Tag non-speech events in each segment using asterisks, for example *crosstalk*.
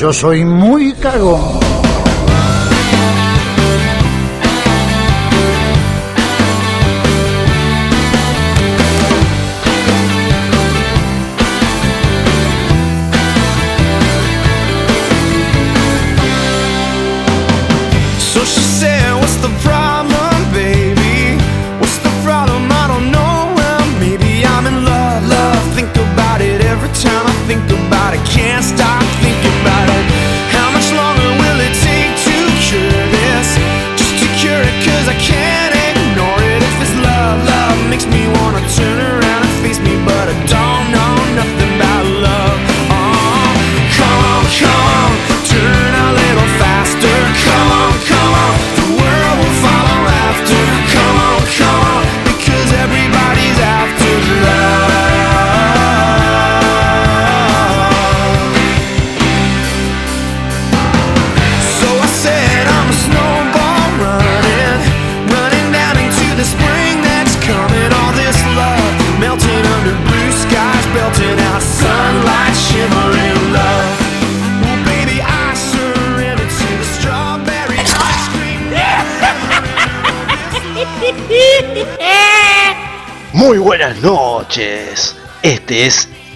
Yo soy muy cagón.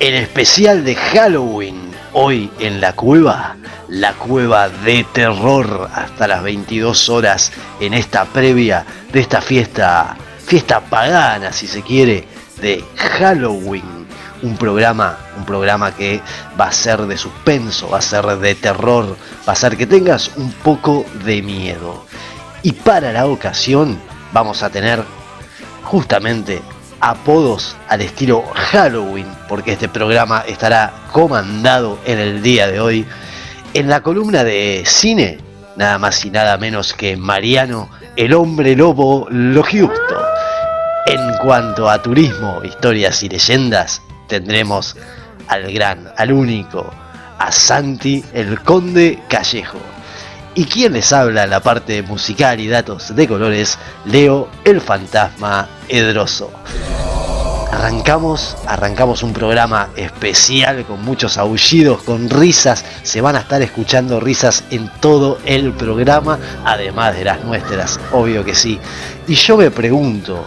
El especial de Halloween. Hoy en la cueva, la cueva de terror hasta las 22 horas en esta previa de esta fiesta, fiesta pagana si se quiere, de Halloween. Un programa, un programa que va a ser de suspenso, va a ser de terror, va a ser que tengas un poco de miedo. Y para la ocasión vamos a tener justamente apodos al estilo Halloween, porque este programa estará comandado en el día de hoy en la columna de cine, nada más y nada menos que Mariano, el hombre lobo lo justo. En cuanto a turismo, historias y leyendas, tendremos al gran, al único, a Santi, el conde Callejo. Y quien les habla en la parte musical y datos de colores, Leo el fantasma Edroso. Arrancamos, arrancamos un programa especial con muchos aullidos, con risas. Se van a estar escuchando risas en todo el programa, además de las nuestras, obvio que sí. Y yo me pregunto,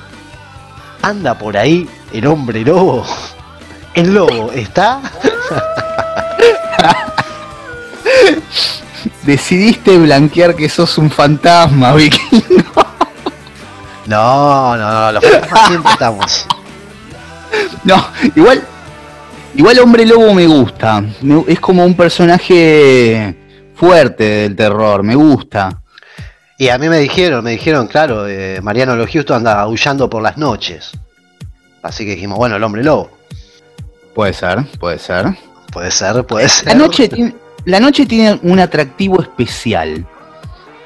¿anda por ahí el hombre lobo? ¿El lobo está? *laughs* Decidiste blanquear que sos un fantasma, Vicky. *laughs* No, no, no, los fantasmas siempre estamos. No, igual. Igual Hombre Lobo me gusta. Me- es como un personaje fuerte del terror, me gusta. Y a mí me dijeron, me dijeron, claro, eh, Mariano Lo Justo anda aullando por las noches. Así que dijimos, bueno, el hombre lobo. Puede ser, puede ser. Puede ser, puede ser. La noche, tiene, la noche tiene un atractivo especial.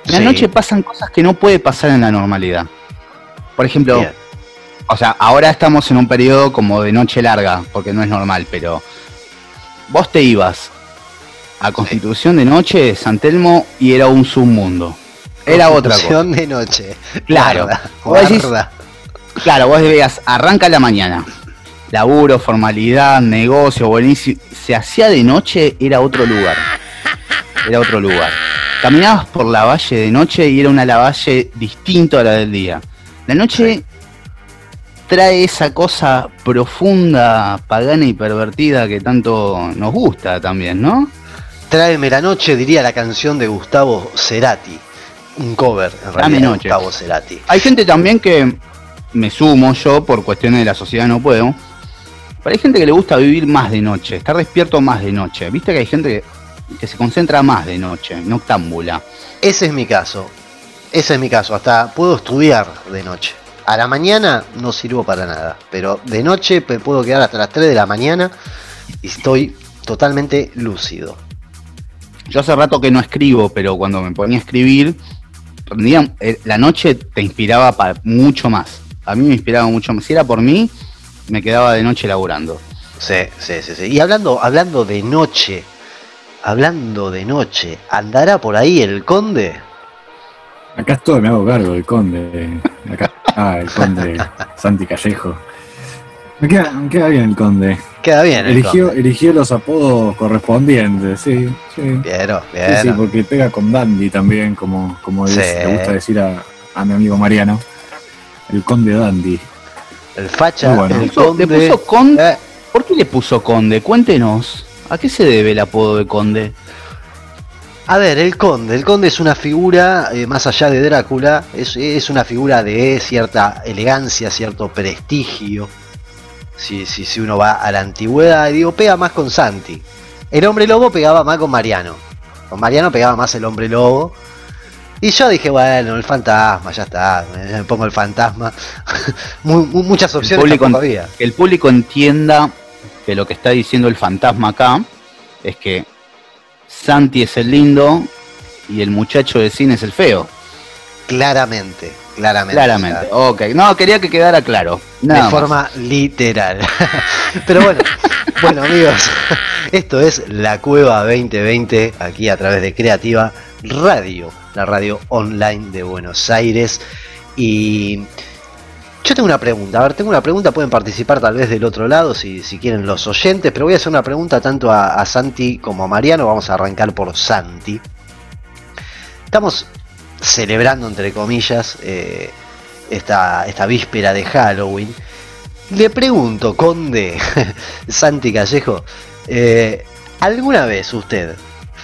En la Sí. noche pasan cosas que no puede pasar en la normalidad. Por ejemplo, Bien. o sea, ahora estamos en un periodo como de noche larga, porque no es normal, pero vos te ibas a Constitución de noche, San Telmo, y era un submundo. Era otra cosa. Constitución de noche. Claro. Guarda, Vos decís-. Claro, vos veías, arranca la mañana. Laburo, formalidad, negocio, buenísimo. Se hacía de noche, era otro lugar. Era otro lugar. Caminabas por la valle de noche y era una lavalle distinto a la del día. La noche trae esa cosa profunda, pagana y pervertida que tanto nos gusta también, ¿no? Tráeme la noche, diría la canción de Gustavo Cerati. Un cover, en realidad, noche. Gustavo Cerati. Hay gente también que me sumo yo, por cuestiones de la sociedad no puedo. Pero hay gente que le gusta vivir más de noche, estar despierto más de noche. Viste que hay gente que, que se concentra más de noche, noctámbula. Ese es mi caso. Ese es mi caso. Hasta puedo estudiar de noche. A la mañana no sirvo para nada. Pero de noche me puedo quedar hasta las 3 de la mañana y estoy totalmente lúcido. Yo hace rato que no escribo, pero cuando me ponía a escribir, eh, la noche te inspiraba para mucho más. A mí me inspiraba mucho más. Si era por mí, me quedaba de noche laburando. Sí, sí, sí, sí. Y hablando, hablando de noche, hablando de noche, ¿andará por ahí el conde? Acá estoy, me hago cargo, el conde. Acá, ah, el conde Santi Callejo. Me queda, me queda bien el conde. Queda bien. el Eligió, conde. eligió los apodos correspondientes, sí, sí. Piero, Sí, sí, Piero. porque pega con Dandy también, como, como Sí. le gusta decir a, a mi amigo Mariano. El conde Dandy. El facha, bueno. el puso- conde. le puso conde. ¿Por qué le puso conde? Cuéntenos. ¿A qué se debe el apodo de conde? A ver, el conde. El conde es una figura, eh, más allá de Drácula, es, es una figura de cierta elegancia, cierto prestigio. Si, si, si uno va a la antigüedad, y digo, pega más con Santi. El hombre lobo pegaba más con Mariano. Con Mariano pegaba más el hombre lobo. Y yo dije, bueno, el fantasma, ya está, me pongo el fantasma. *laughs* Mu- mu- muchas opciones público tampoco había. Que el público entienda que lo que está diciendo el fantasma acá es que Santi es el lindo y el muchacho de cine es el feo. Claramente, claramente. Claramente. Ok. No, quería que quedara claro. Nada de más. forma literal. *laughs* Pero bueno, bueno amigos, esto es la Cueva 2020 aquí a través de Creativa Radio, la radio online de Buenos Aires. Y yo tengo una pregunta, a ver, tengo una pregunta, pueden participar tal vez del otro lado si, quieren los oyentes, pero voy a hacer una pregunta tanto a, a Santi como a Mariano, vamos a arrancar por Santi. Estamos celebrando, entre comillas, eh, esta, esta víspera de Halloween. Le pregunto, Conde *laughs* Santi Callejo, eh, ¿alguna vez usted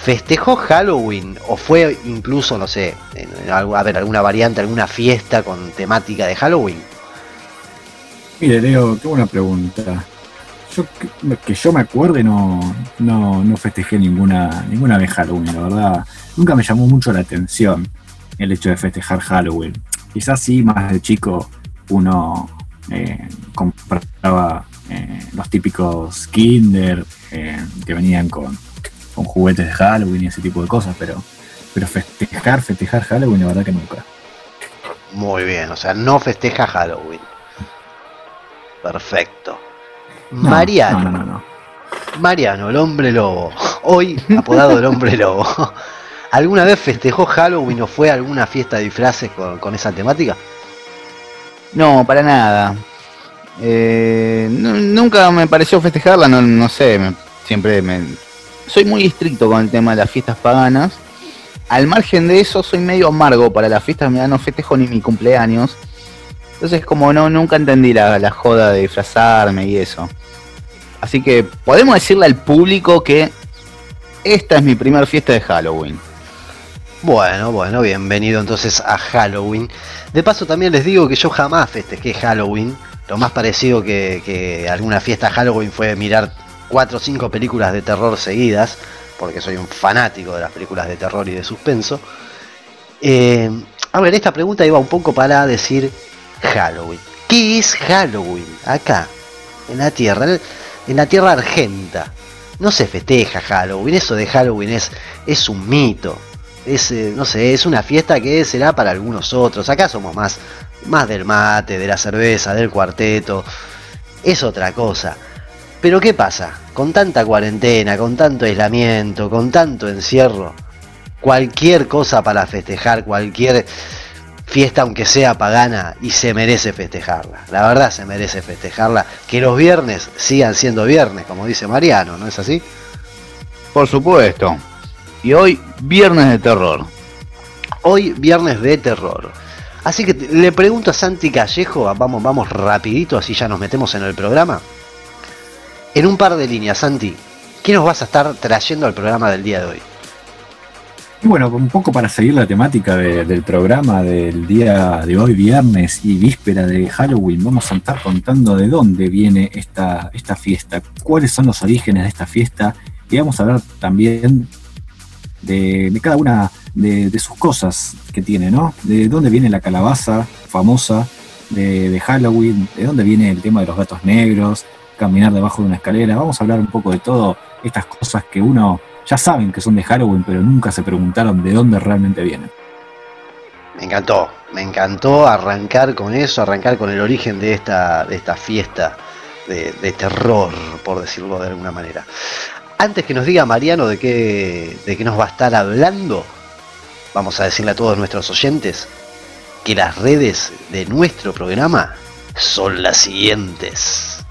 festejó Halloween o fue incluso, no sé, en, a ver, alguna variante, alguna fiesta con temática de Halloween? Mire, Leo, qué buena pregunta. Yo que, que yo me acuerde no, no, no festejé ninguna, ninguna vez Halloween, la verdad. Nunca me llamó mucho la atención el hecho de festejar Halloween. Quizás sí, más de chico, uno eh, compraba eh, los típicos Kinder eh, que venían con, con juguetes de Halloween y ese tipo de cosas, pero, pero festejar, festejar Halloween, la verdad que nunca. Muy bien, o sea, no festeja Halloween. Perfecto. No, Mariano. No, no, no, no. Mariano, el hombre lobo. Hoy apodado el hombre lobo. *laughs* ¿Alguna vez festejó Halloween o fue a alguna fiesta de disfraces con, con esa temática? No, para nada. Eh, nu- nunca me pareció festejarla, no, no sé, me- siempre me... Soy muy estricto con el tema de las fiestas paganas. Al margen de eso, soy medio amargo para las fiestas, mira, no festejo ni mi cumpleaños. Entonces, como no, nunca entendí la, la joda de disfrazarme y eso. Así que podemos decirle al público que esta es mi primera fiesta de Halloween. Bueno, bueno, bienvenido entonces a Halloween. De paso también les digo que yo jamás festejé Halloween. Lo más parecido que, que alguna fiesta Halloween fue mirar cuatro o cinco películas de terror seguidas, porque soy un fanático de las películas de terror y de suspenso. Eh, a ver, esta pregunta iba un poco para decir Halloween. ¿Qué es Halloween? Acá, en la Tierra, en- la Tierra Argenta. No se festeja Halloween, eso de Halloween es, es un mito es, eh, no sé, es una fiesta que será para algunos otros. Acá somos más, más del mate, de la cerveza, del cuarteto. Es otra cosa. Pero ¿qué pasa? Con tanta cuarentena, con tanto aislamiento, con tanto encierro, cualquier cosa para festejar, cualquier fiesta aunque sea pagana y se merece festejarla. La verdad se merece festejarla. Que los viernes sigan siendo viernes, como dice Mariano, ¿no es así? Por supuesto. Y hoy, viernes de terror. Hoy viernes de terror. Así que le pregunto a Santi Callejo, vamos, vamos rapidito, así ya nos metemos en el programa. En un par de líneas, Santi, ¿qué nos vas a estar trayendo al programa del día de hoy? Y bueno, un poco para seguir la temática de- del programa del día de hoy, viernes y víspera de Halloween, vamos a estar contando de dónde viene esta, esta fiesta, cuáles son los orígenes de esta fiesta y vamos a hablar también de, cada una de, sus cosas que tiene, ¿no? De dónde viene la calabaza famosa de Halloween, de dónde viene el tema de los gatos negros, caminar debajo de una escalera, vamos a hablar un poco de todo estas cosas que uno ya saben que son de Halloween, pero nunca se preguntaron de dónde realmente vienen. Me encantó, me encantó arrancar con eso, arrancar con el origen de esta, de esta fiesta de, terror, por decirlo de alguna manera. Antes que nos diga Mariano de qué, de qué nos va a estar hablando, vamos a decirle a todos nuestros oyentes que las redes de nuestro programa son las siguientes.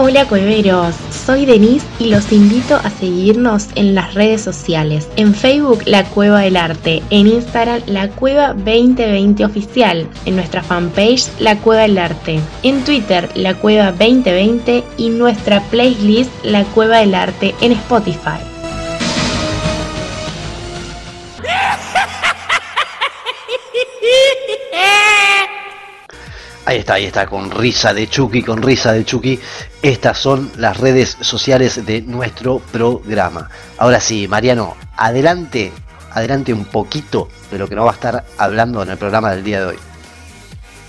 Hola cueveros, soy Denise y los invito a seguirnos en las redes sociales. En Facebook La Cueva del Arte, en Instagram La Cueva 2020 Oficial, en nuestra fanpage La Cueva del Arte, en Twitter La Cueva 2020 y nuestra playlist La Cueva del Arte en Spotify. Ahí está, ahí está, con risa de Chucky, con risa de Chucky. Estas son las redes sociales de nuestro programa. Ahora sí, Mariano, adelante, adelante un poquito de lo que nos va a estar hablando en el programa del día de hoy.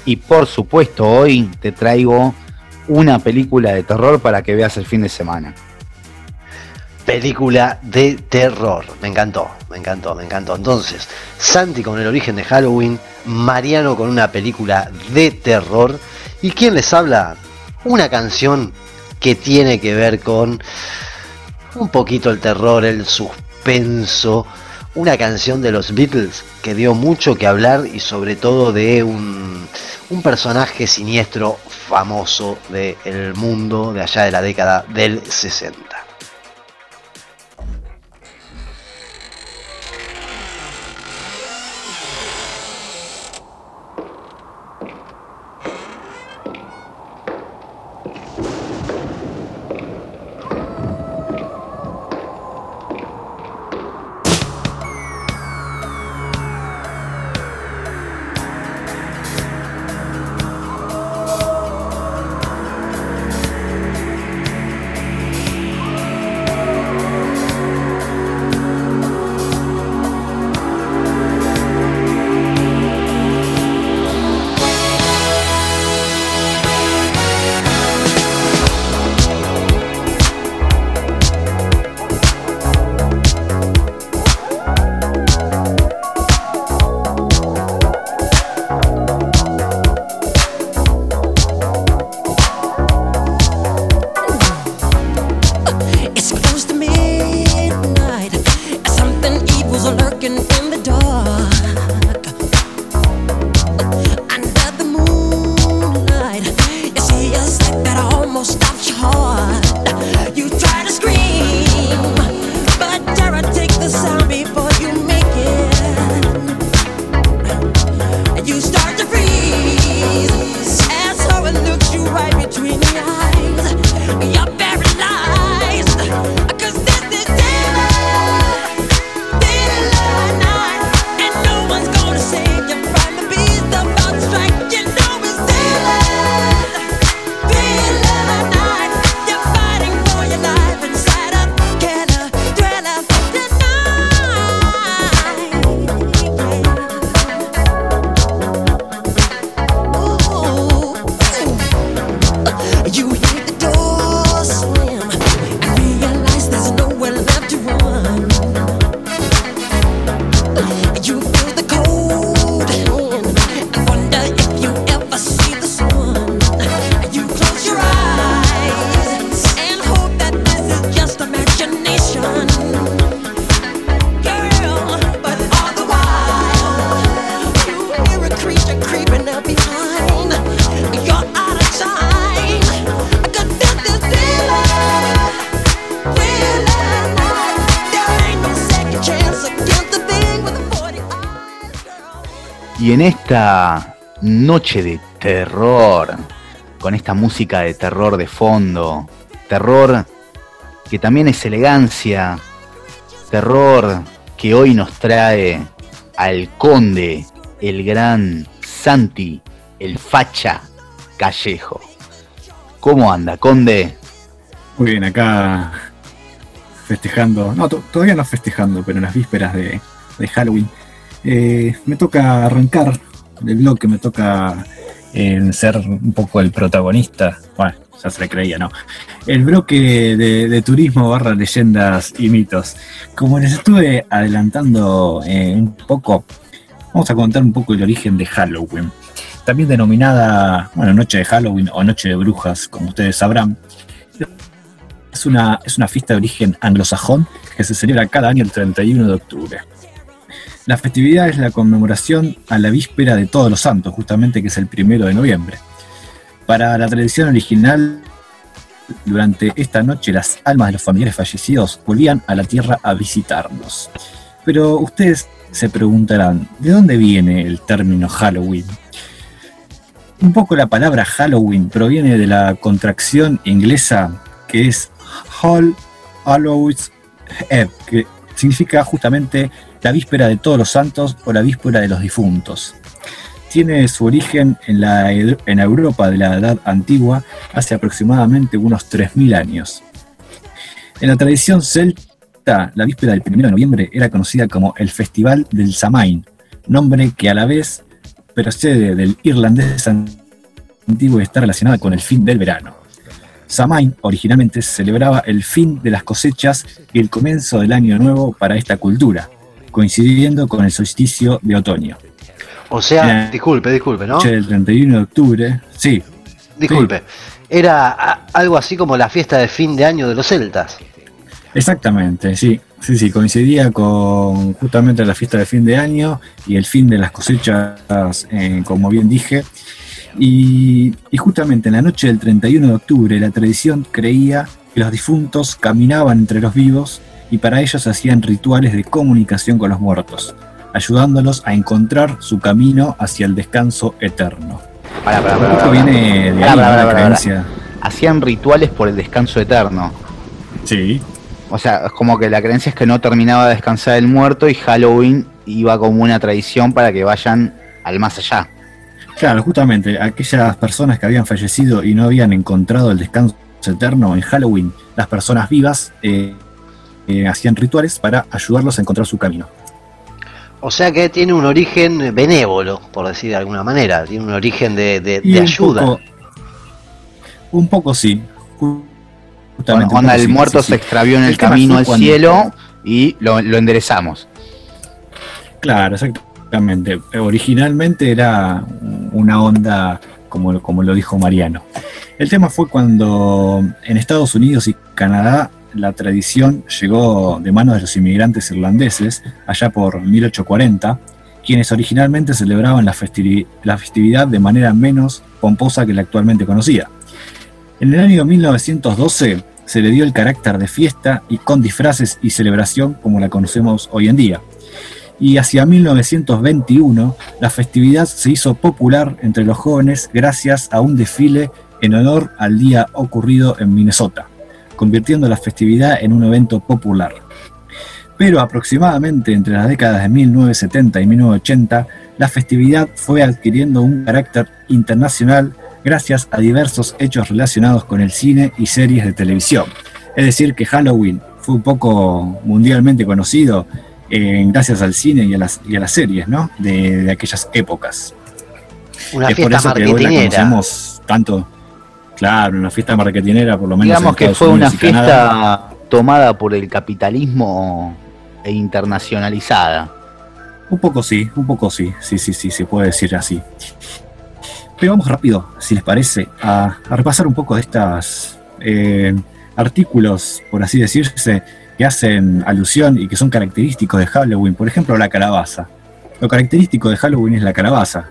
Y por supuesto, hoy te traigo una película de terror para que veas el fin de semana. Película de terror. Me encantó, me encantó, me encantó. Entonces, Santi con el origen de Halloween, Mariano con una película de terror. ¿Y quién les habla? Una canción que tiene que ver con un poquito el terror, el suspenso. Una canción de los Beatles que dio mucho que hablar y sobre todo de un, un personaje siniestro famoso del mundo de allá de la década del 60. Noche de terror, con esta música de terror de fondo, terror que también es elegancia, terror que hoy nos trae al conde, el gran Santi, el facha Callejo. ¿Cómo anda, conde? Muy bien, acá festejando, no, to- todavía no festejando, pero en las vísperas de, de Halloween. Eh, me toca arrancar del bloque, me toca ser un poco el protagonista. Bueno, ya se le creía, ¿no? El bloque de, de turismo barra leyendas y mitos. Como les estuve adelantando eh, un poco, vamos a contar un poco el origen de Halloween. También denominada, bueno, Noche de Halloween o Noche de Brujas, como ustedes sabrán. Es una, es una fiesta de origen anglosajón que se celebra cada año el 31 de octubre. La festividad es la conmemoración a la víspera de Todos los Santos, justamente que es el primero de noviembre. Para la tradición original durante esta noche las almas de los familiares fallecidos volvían a la tierra a visitarnos. Pero ustedes se preguntarán, ¿de dónde viene el término Halloween? Un poco la palabra Halloween proviene de la contracción inglesa que es All Hallows Eve, que significa justamente la víspera de todos los santos o la víspera de los difuntos. Tiene su origen en la, en Europa de la Edad Antigua hace aproximadamente unos 3.000 años. En la tradición celta, la víspera del 1 de noviembre era conocida como el Festival del Samain, nombre que a la vez procede del irlandés antiguo y está relacionada con el fin del verano. Samain originalmente celebraba el fin de las cosechas y el comienzo del año nuevo para esta cultura, coincidiendo con el solsticio de otoño. O sea, disculpe, disculpe, ¿no? Noche del 31 de octubre, sí, Disculpe. Era a- algo así como la fiesta de fin de año de los celtas. exactamente, sí, sí, sí, coincidía con justamente la fiesta de fin de año y el fin de las cosechas, eh, como bien dije. Y, y justamente en la noche del 31 de octubre la tradición creía que los difuntos caminaban entre los vivos y para ellos hacían rituales de comunicación con los muertos, ayudándolos a encontrar su camino hacia el descanso eterno. Pará, pará, pará, Esto viene de ahí, pará. creencia. Hacían rituales por el descanso eterno. Sí, O sea, es como que la creencia es que no terminaba de descansar el muerto y Halloween iba como una tradición para que vayan al más allá. Claro, justamente aquellas personas que habían fallecido y no habían encontrado el descanso eterno en Halloween, las personas vivas eh, eh, hacían rituales para ayudarlos a encontrar su camino. O sea que tiene un origen benévolo, por decir de alguna manera. Tiene un origen de, de- Y de un ayuda. poco- un poco sí. ju- Bueno, Justamente, poco el sí, muerto sí, sí. se extravió en el, camino al cuando- cielo y lo, lo enderezamos. Claro, exactamente. Originalmente era una onda, como, como lo dijo Mariano. El tema fue cuando en Estados Unidos y Canadá la tradición llegó de manos de los inmigrantes irlandeses, allá por 1840, quienes originalmente celebraban la, festivi- la festividad de manera menos pomposa que la actualmente conocida. En el año 1912 se le dio el carácter de fiesta y con disfraces y celebración como la conocemos hoy en día y hacia 1921 la festividad se hizo popular entre los jóvenes gracias a un desfile en honor al día ocurrido en Minnesota, convirtiendo la festividad en un evento popular. Pero aproximadamente entre las décadas de 1970 y 1980, la festividad fue adquiriendo un carácter internacional gracias a diversos hechos relacionados con el cine y series de televisión. Es decir, que Halloween fue un poco mundialmente conocido eh, gracias al cine y a las, y a las series, ¿no? De, de aquellas épocas. Una es por eso que hoy la conocemos tanto, claro, una fiesta marketinera, por lo menos. Digamos en que Estados fue una Canadá. fiesta tomada por el capitalismo e internacionalizada. Un poco sí, un poco sí, sí, sí, sí, se puede decir así. Pero vamos rápido, si les parece, a, a repasar un poco de estas eh, artículos, por así decirse, que hacen alusión y que son característicos de Halloween. Por ejemplo, la calabaza. Lo característico de Halloween es la calabaza.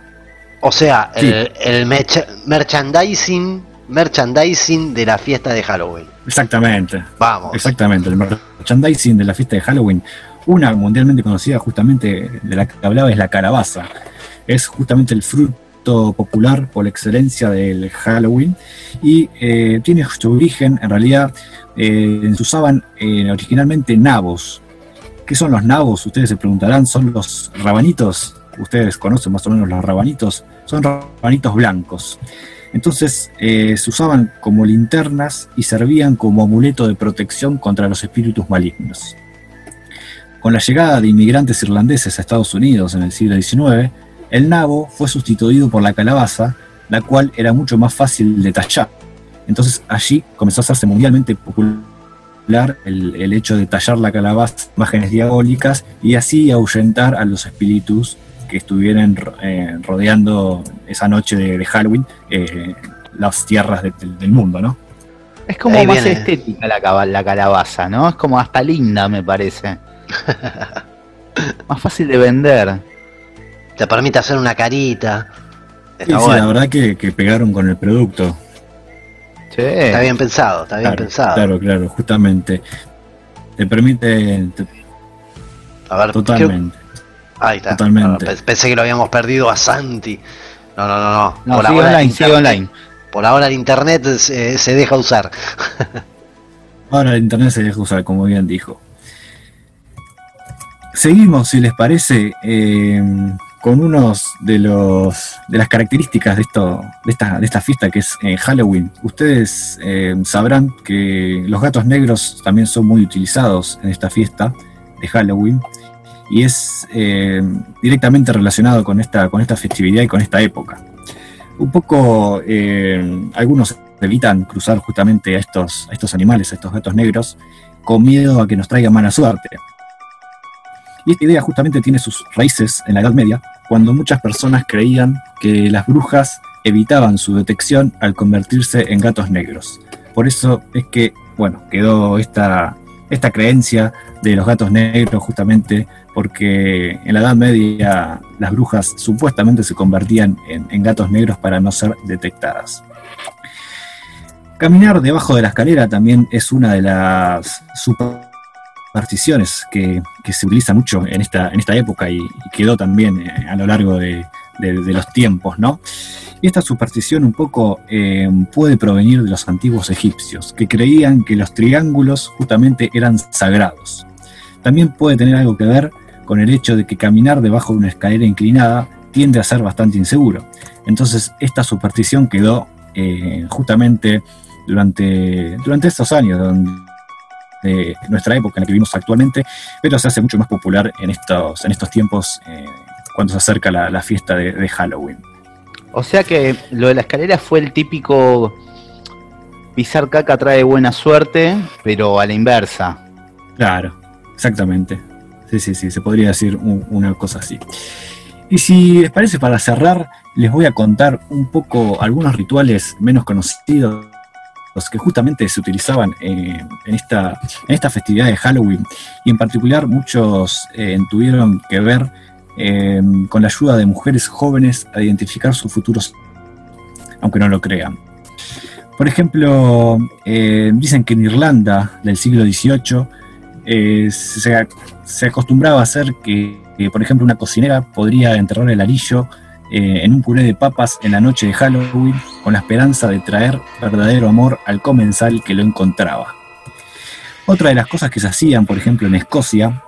O sea, Sí. el, el merch- merchandising, merchandising de la fiesta de Halloween. Exactamente, Vamos. exactamente. El merchandising de la fiesta de Halloween, una mundialmente conocida justamente de la que hablaba es la calabaza. Es justamente el fruto popular por excelencia del Halloween y eh, tiene su origen, en realidad, eh, se usaban eh, originalmente nabos. ¿Qué son los nabos? Ustedes se preguntarán, son los rabanitos. Ustedes conocen más o menos los rabanitos. Son rabanitos blancos. Entonces eh, se usaban como linternas y servían como amuleto de protección contra los espíritus malignos. Con la llegada de inmigrantes irlandeses a Estados Unidos en el siglo XIX, el nabo fue sustituido por la calabaza, la cual era mucho más fácil de tallar. Entonces allí comenzó a hacerse mundialmente popular el, el hecho de tallar la calabaza, imágenes diabólicas, y así ahuyentar a los espíritus que estuvieran eh, rodeando esa noche de, de Halloween eh, las tierras de- del- del mundo, ¿no? Es como Ahí más viene. estética la, calabaza, ¿no? Es como hasta linda, me parece. *laughs* más fácil de vender. Te permite hacer una carita. Sí, sí, la verdad que, que pegaron con el producto. Sí. Está bien pensado, está bien Claro, pensado. Claro, claro, justamente. Te permite. te- A ver, creo- totalmente. Ahí está. totalmente. Pe- Pensé que lo habíamos perdido a Santi. No, no, no, no. No, por, sigue ahora el online, sigue internet- online. por ahora el internet se, se deja usar. *laughs* Ahora el internet se deja usar, como bien dijo. Seguimos, si les parece, eh, con unos de los de las características de esto, de esta, de esta fiesta que es eh, Halloween. Ustedes eh, sabrán que los gatos negros también son muy utilizados en esta fiesta de Halloween y es eh, directamente relacionado con esta, con esta festividad y con esta época. Un poco eh, algunos evitan cruzar justamente a estos, a estos animales, a estos gatos negros, con miedo a que nos traigan mala suerte. Y esta idea justamente tiene sus raíces en la Edad Media, cuando muchas personas creían que las brujas evitaban su detección al convertirse en gatos negros. Por eso es que, bueno, quedó esta, esta creencia de los gatos negros justamente porque en la Edad Media las brujas supuestamente se convertían en, gatos negros para no ser detectadas. Caminar debajo de la escalera también es una de las supersticiones que, se utiliza mucho en esta, en esta época y, quedó también eh, a lo largo de los tiempos, ¿no? Esta superstición un poco eh, puede provenir de los antiguos egipcios, que creían que los triángulos justamente eran sagrados. También puede tener algo que ver con el hecho de que caminar debajo de una escalera inclinada tiende a ser bastante inseguro. Entonces esta superstición quedó eh, justamente durante, durante estos años, de nuestra época en la que vivimos actualmente, pero se hace mucho más popular en estos, en estos tiempos eh, cuando se acerca la, fiesta de Halloween. O sea que lo de la escalera fue el típico pisar caca trae buena suerte, pero a la inversa. Claro, exactamente. Sí, sí, sí, se podría decir un- una cosa así. Y si les parece, para cerrar, les voy a contar un poco algunos rituales menos conocidos que justamente se utilizaban eh, en, esta, en esta festividad de Halloween. Y en particular muchos eh, tuvieron que ver eh, con la ayuda de mujeres jóvenes a identificar sus futuros, aunque no lo crean. Por ejemplo, eh, dicen que en Irlanda del siglo XVIII eh, se, se acostumbraba a hacer que, que, por ejemplo, una cocinera podría enterrar el arillo eh, en un puré de papas en la noche de Halloween con la esperanza de traer verdadero amor al comensal que lo encontraba. Otra de las cosas que se hacían, por ejemplo, en Escocia,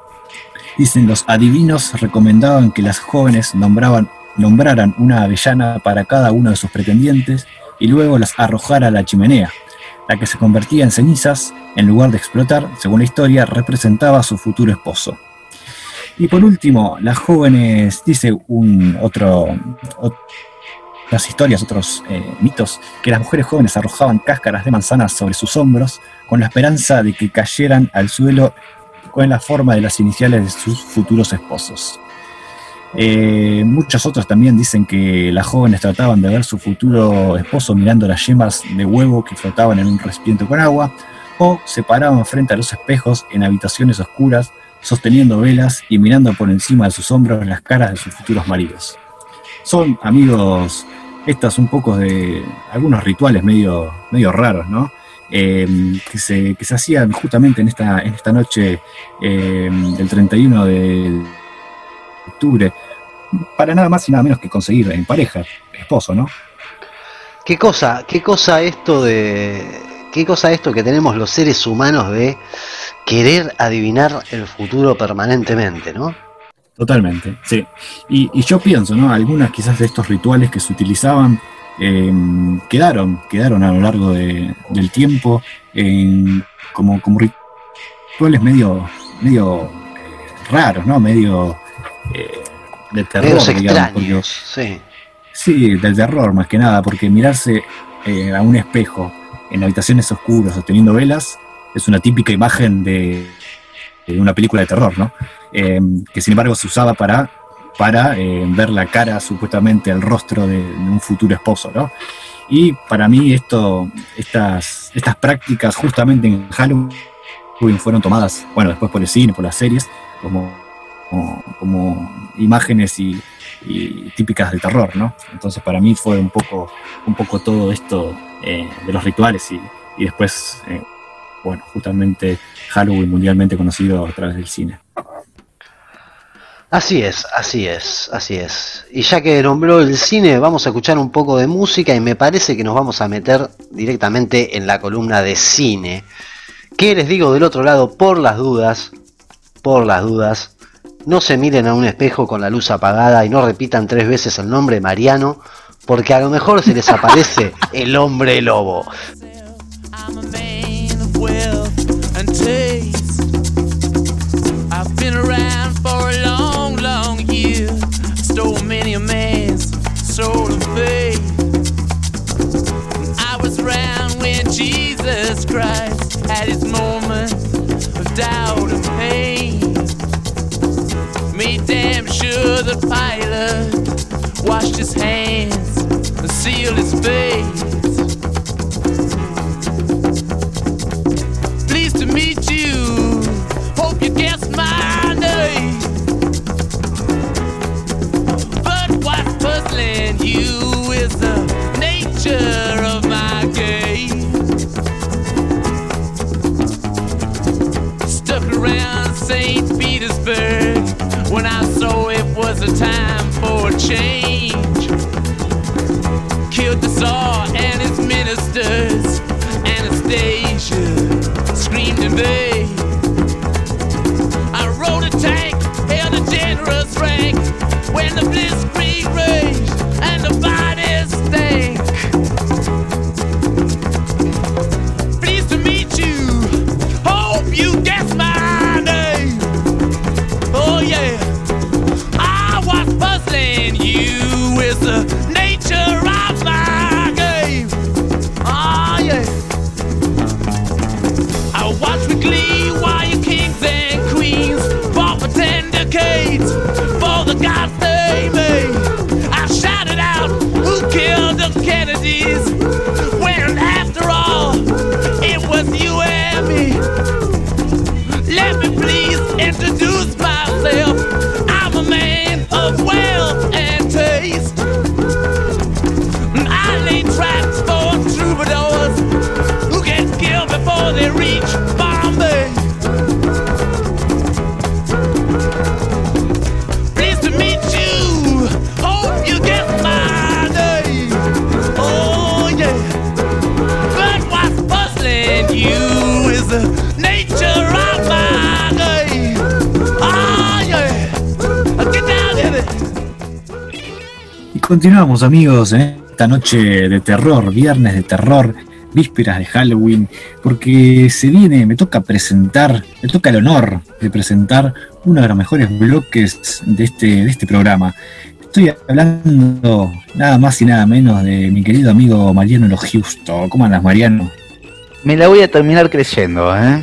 dicen los adivinos recomendaban que las jóvenes nombraban, nombraran una avellana para cada uno de sus pretendientes y luego las arrojara a la chimenea. La que se convertía en cenizas, en lugar de explotar, según la historia, representaba a su futuro esposo. Y por último, las jóvenes, dice un otro, otras historias, otros eh, mitos, que las mujeres jóvenes arrojaban cáscaras de manzanas sobre sus hombros con la esperanza de que cayeran al suelo con la forma de las iniciales de sus futuros esposos. Eh, muchos otros también dicen que las jóvenes trataban de ver su futuro esposo mirando las yemas de huevo que flotaban en un recipiente con agua, o se paraban frente a los espejos en habitaciones oscuras, sosteniendo velas y mirando por encima de sus hombros las caras de sus futuros maridos. Son, amigos, estas un poco de algunos rituales medio, medio raros, ¿no? Eh, que, se, que se hacían justamente en esta, en esta noche eh, del 31 de octubre, para nada más y nada menos que conseguir en pareja, esposo, ¿no? ¿Qué cosa, qué cosa esto de. ¿Qué cosa esto que tenemos los seres humanos de querer adivinar el futuro permanentemente, ¿no? Totalmente, sí. Y, y yo pienso, ¿no? Algunas quizás de estos rituales que se utilizaban eh, quedaron, quedaron a lo largo de- del tiempo en- como, como rituales medio, medio eh, raros, ¿no? Medio eh, de terror, digamos, porque- sí. Sí, del terror más que nada, porque mirarse eh, a un espejo en habitaciones oscuras sosteniendo velas es una típica imagen de, de una película de terror, ¿no? Eh, que sin embargo se usaba para, para eh, ver la cara, supuestamente el rostro de, de un futuro esposo, ¿no? Y para mí esto, estas, estas prácticas justamente en Halloween fueron tomadas, bueno, después por el cine, por las series, como como imágenes y, típicas del terror, ¿no? Entonces para mí fue un poco, un poco todo esto eh, de los rituales y, y después, eh, bueno, justamente Halloween mundialmente conocido a través del cine. Así es, así es, así es. Y ya que nombró el cine, vamos a escuchar un poco de música y me parece que nos vamos a meter directamente en la columna de cine. Que les digo del otro lado, por las dudas, por las dudas, no se miren a un espejo con la luz apagada y no repitan tres veces el nombre Mariano, porque a lo mejor se les aparece *laughs* el hombre lobo. Had his moment of doubt and pain. Made damn sure the pilot washed his hands and sealed his face. Pleased to meet you. Hope you guess my name. Continuamos amigos en esta noche de terror, viernes de terror, vísperas de Halloween, porque se viene, me toca presentar, me toca el honor de presentar uno de los mejores bloques de este, de este programa. Estoy hablando nada más y nada menos de mi querido amigo Mariano Lo Justo. ¿Cómo andas, Mariano? Me la voy a terminar creyendo, ¿eh?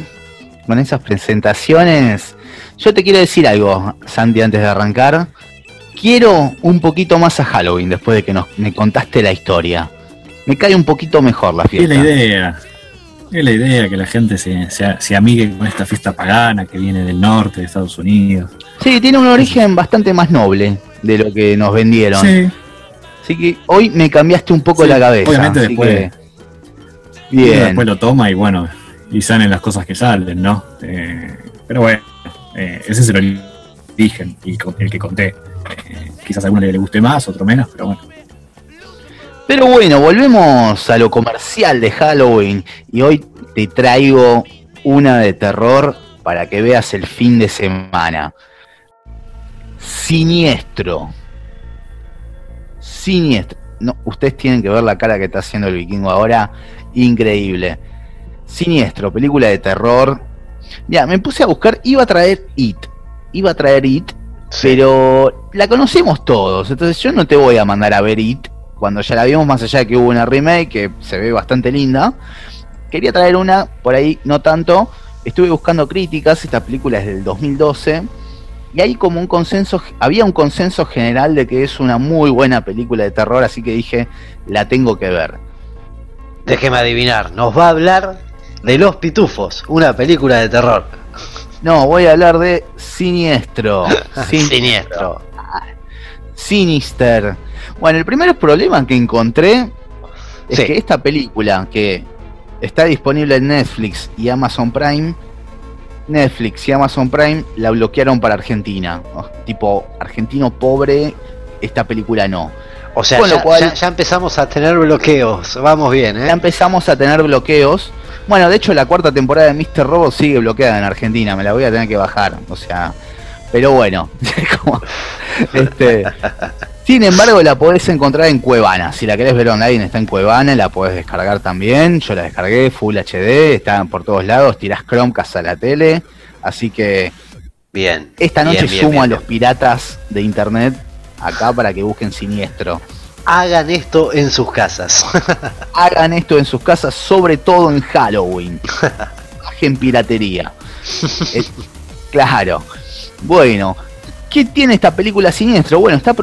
Con esas presentaciones. Yo te quiero decir algo, Santi, antes de arrancar. Quiero un poquito más a Halloween después de que nos, me contaste la historia. Me cae un poquito mejor la Es fiesta. la idea. Es la idea que la gente se, se, se amigue con esta fiesta pagana que viene del norte de Estados Unidos. Sí, tiene un origen bastante más noble de lo que nos vendieron. Sí, Así que hoy me cambiaste un poco Sí, la cabeza. obviamente después- que- Bien. después lo toma y bueno, y salen las cosas que salen, ¿no? Eh, pero bueno, eh, ese es el origen, y co- el que conté. Quizás a alguno le, le guste más, otro menos, pero bueno. Pero bueno, volvemos a lo comercial de Halloween y hoy te traigo una de terror para que veas el fin de semana. Siniestro. Siniestro. No, ustedes tienen que ver la cara que está haciendo el vikingo ahora. Increíble. Siniestro, película de terror. Ya, me puse a buscar, iba a traer It. Iba a traer It, pero la conocemos todos. Entonces yo no te voy a mandar a ver It cuando ya la vimos, más allá de que hubo una remake que se ve bastante linda. Quería traer una, por ahí no tanto. Estuve buscando críticas, esta película es del 2012. Y hay como un consenso, había un consenso general de que es una muy buena película de terror, así que dije, la tengo que ver. Déjeme adivinar, nos va a hablar de Los Pitufos, una película de terror. No, voy a hablar de Siniestro. *laughs* Sin- Siniestro. Sinister. Bueno, el primer problema que encontré es Sí. que esta película que está disponible en Netflix y Amazon Prime, Netflix y Amazon Prime la bloquearon para Argentina. Oh, Tipo, argentino pobre, esta película no. O sea, Con lo ya, cual- ya- ya empezamos a tener bloqueos. Vamos bien, Ya ¿eh? empezamos a tener bloqueos. Bueno, de hecho la cuarta temporada de Mr. Robot sigue bloqueada en Argentina, me la voy a tener que bajar, o sea, pero bueno, *laughs* como- este, sin embargo la podés encontrar en Cuevana, si la querés ver online está en Cuevana, la podés descargar también, yo la descargué Full HD, está por todos lados, tirás Chromecast a la tele, así que Bien. esta noche bien, bien, sumo bien, a los piratas de internet acá para que busquen Siniestro. Hagan esto en sus casas. *laughs* hagan esto en sus casas, sobre todo en Halloween. *laughs* Bajen piratería. Eh, claro. Bueno, ¿qué tiene esta película siniestro? Bueno, está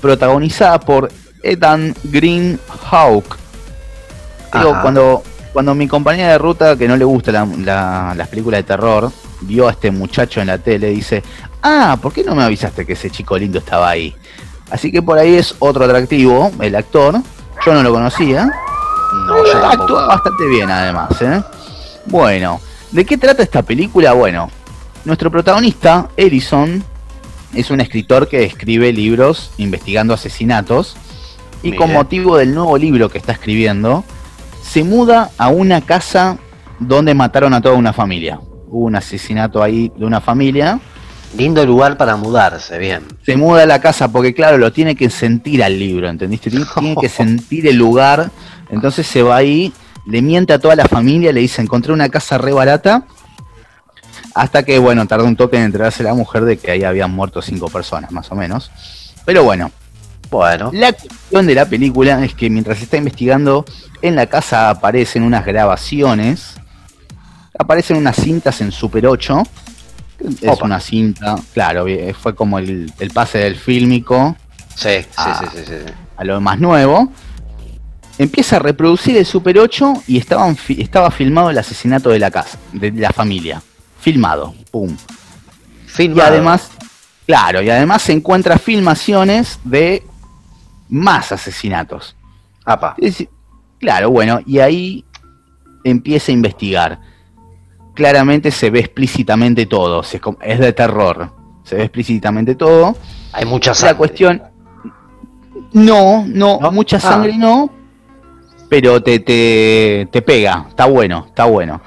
protagonizada por Ethan Green Hawk. Digo, cuando, cuando mi compañera de ruta, que no le gusta la- la- las películas de terror, vio a este muchacho en la tele, dice, ah, ¿por qué no me avisaste que ese chico lindo estaba ahí? Así que por ahí es otro atractivo, el actor. Yo no lo conocía. No, yo Actúa bastante bien además, ¿eh? Bueno, ¿de qué trata esta película? Bueno, nuestro protagonista, Ellison, es un escritor que escribe libros investigando asesinatos y con motivo del nuevo libro que está escribiendo, se muda a una casa donde mataron a toda una familia. Hubo un asesinato ahí de una familia. Lindo lugar para mudarse, bien. Se muda a la casa porque, claro, lo tiene que sentir al libro, ¿entendiste? Tiene, tiene que *laughs* sentir el lugar. Entonces se va ahí, le miente a toda la familia, le dice, encontré una casa re barata. Hasta que, bueno, tardó un toque en enterarse la mujer de que ahí habían muerto cinco personas, más o menos. Pero bueno, Bueno, la cuestión de la película es que mientras está investigando, en la casa aparecen unas grabaciones, aparecen unas cintas en Super 8. Es Opa. una cinta, claro, eh, fue como el, el pase del fílmico sí, Ah. sí, sí, a lo más nuevo. Empieza a reproducir el Super 8 y estaban estaba filmado el asesinato de la casa, de la familia. Filmado, pum. Y Filmado. además, claro, y además se encuentra filmaciones de más asesinatos. Apa. Es claro, bueno, y ahí empieza a investigar. Claramente se ve explícitamente todo, se es de terror, se ve explícitamente todo. Hay mucha La sangre. cuestión, no, no, ¿No? mucha Ah. sangre no, pero te, te, te pega, está bueno, está bueno.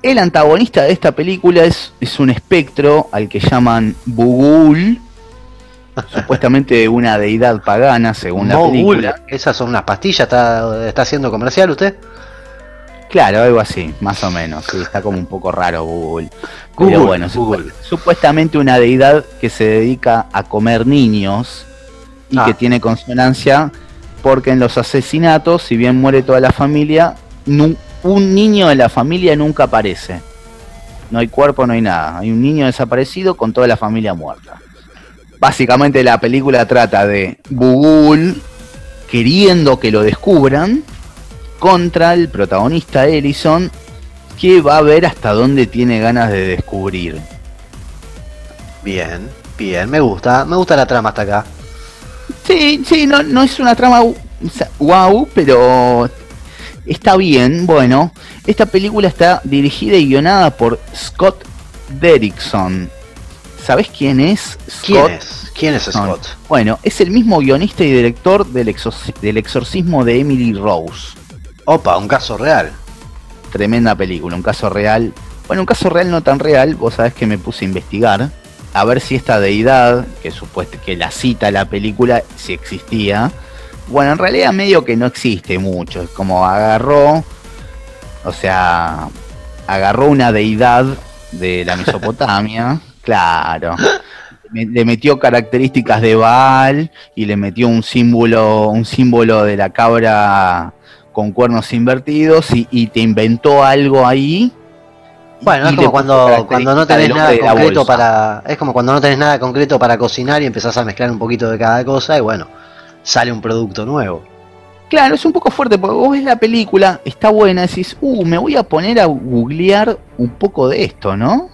El antagonista de esta película es, es un espectro al que llaman Bugul, *laughs* supuestamente una deidad pagana según la película. Esas son unas pastillas. ¿Está, ¿Está haciendo comercial usted? Claro, algo así, más o menos. Sí, está como un poco raro Google. Pero Google, bueno, supu- Google. supuestamente una deidad que se dedica a comer niños y Ah. que tiene consonancia porque en los asesinatos, si bien muere toda la familia, un niño de la familia nunca aparece. No hay cuerpo, no hay nada. Hay un niño desaparecido con toda la familia muerta. Básicamente la película trata de Bugul queriendo que lo descubran contra el protagonista Ellison que va a ver hasta dónde tiene ganas de descubrir. Bien, bien, me gusta. Me gusta la trama hasta acá. Sí, sí, no, no es una trama wow, pero está bien. Bueno, esta película está dirigida y guionada por Scott Derrickson. ¿Sabes quién es Scott? ¿Quién es? ¿Quién es Scott? Bueno, es el mismo guionista y director del, exorci- del exorcismo de Emily Rose. Opa, un caso real. Tremenda película, un caso real. Bueno, un caso real no tan real, vos sabés que me puse a investigar a ver si esta deidad, que supuesto que la cita la película, si existía. Bueno, en realidad medio que no existe mucho, es como agarró, o sea, agarró una deidad de la Mesopotamia, *laughs* claro. Le metió características de Baal y le metió un símbolo, un símbolo de la cabra con cuernos invertidos y, y te inventó algo ahí. Bueno, es como cuando, cuando no tenés nada concreto para. Es como cuando no tenés nada concreto para cocinar y empezás a mezclar un poquito de cada cosa y bueno, sale un producto nuevo. Claro, es un poco fuerte porque vos ves la película, está buena, decís, uh, me voy a poner a googlear un poco de esto, ¿no?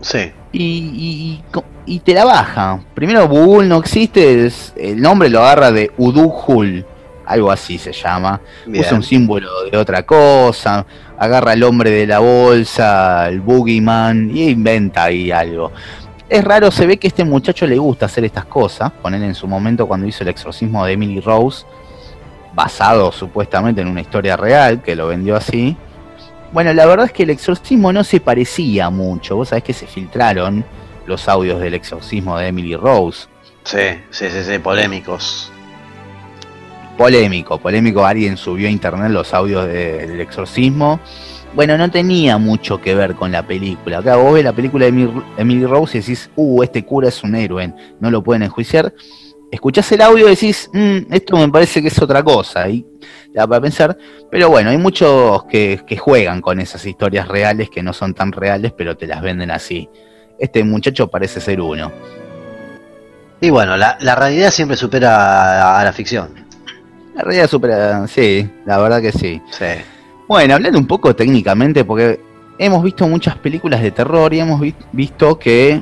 Sí. Y, y- y te la baja. Primero, Bugul no existe, es- el nombre lo agarra de Udujul, algo así se llama. Bien. Usa un símbolo de otra cosa, agarra al hombre de la bolsa, el boogeyman, y inventa ahí algo. Es raro, se ve que a este muchacho le gusta hacer estas cosas. Poner en su momento cuando hizo el exorcismo de Emily Rose, basado supuestamente en una historia real, que lo vendió así. Bueno, la verdad es que el exorcismo no se parecía mucho. Vos sabés que se filtraron los audios del exorcismo de Emily Rose. Sí, sí, sí, sí, polémicos. Polémico, polémico. Alguien subió a internet los audios de- del exorcismo. Bueno, no tenía mucho que ver con la película. Acá vos ves la película de Emily- Rose y decís, uh, este cura es un héroe, no lo pueden enjuiciar. Escuchás el audio y decís, "Mm, esto me parece que es otra cosa. Y da para pensar. Pero bueno, hay muchos que, juegan con esas historias reales que no son tan reales, pero te las venden así. Este muchacho parece ser uno. Y bueno, la, realidad siempre supera a la ficción. La realidad supera, sí, la verdad que sí. Sí. Bueno, hablando un poco técnicamente, porque hemos visto muchas películas de terror y hemos vi- visto que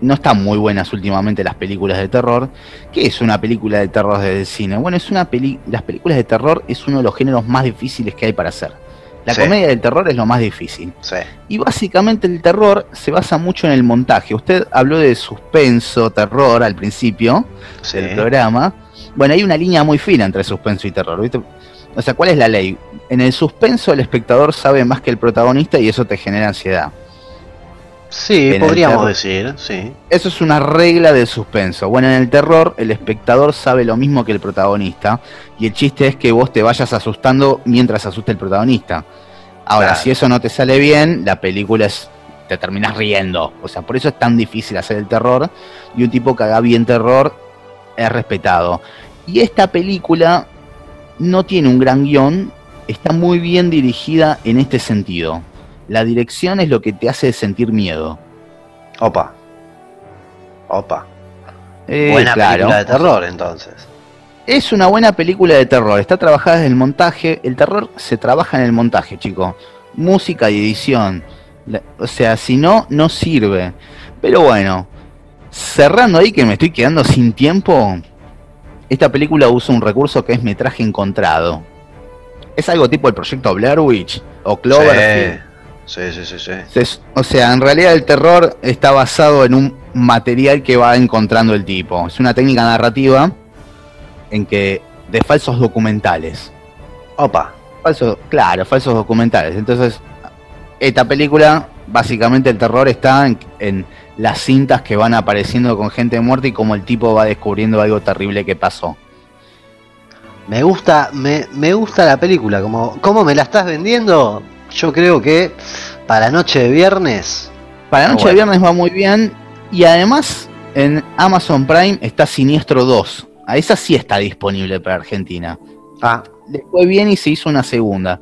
no están muy buenas últimamente las películas de terror. ¿Qué es una película de terror desde el cine? Bueno, es una peli las películas de terror es uno de los géneros más difíciles que hay para hacer. La Sí. comedia del terror es lo más difícil. Sí. Y básicamente el terror se basa mucho en el montaje. Usted habló de suspenso, terror al principio Sí. del programa. Bueno, hay una línea muy fina entre suspenso y terror, ¿viste? O sea, ¿cuál es la ley? En el suspenso el espectador sabe más que el protagonista y eso te genera ansiedad. Sí, En podríamos decir, sí. Eso es una regla del suspenso. Bueno, en el terror el espectador sabe lo mismo que el protagonista y el chiste es que vos te vayas asustando mientras asusta el protagonista. Ahora, Claro. si eso no te sale bien, la película es te terminás riendo. O sea, por eso es tan difícil hacer el terror y un tipo que haga bien terror es respetado. Y esta película no tiene un gran guion, está muy bien dirigida en este sentido. La dirección es lo que te hace sentir miedo. Opa. Opa. Eh, Buena claro. película de terror, entonces. Es una buena película de terror, está trabajada desde el montaje. El terror se trabaja en el montaje, chicos. Música y edición. O sea, si no, no sirve. Pero bueno, cerrando ahí que me estoy quedando sin tiempo, esta película usa un recurso que es metraje encontrado. Es algo tipo el proyecto Blair Witch o Cloverfield. Sí, sí, sí, sí. O sea, en realidad el terror está basado en un material que va encontrando el tipo. Es una técnica narrativa en que de falsos documentales. Opa. Falsos, claro, falsos documentales. Entonces, esta película, básicamente el terror está en, en las cintas que van apareciendo con gente muerta y cómo el tipo va descubriendo algo terrible que pasó. Me gusta, me, me gusta la película. Como, ¿Cómo me la estás vendiendo? Yo creo que para noche de viernes. Para Noche bueno. de Viernes va muy bien. Y además, en Amazon Prime está Siniestro 2. A esa sí está disponible para Argentina. Ah, Le fue bien y se hizo una segunda.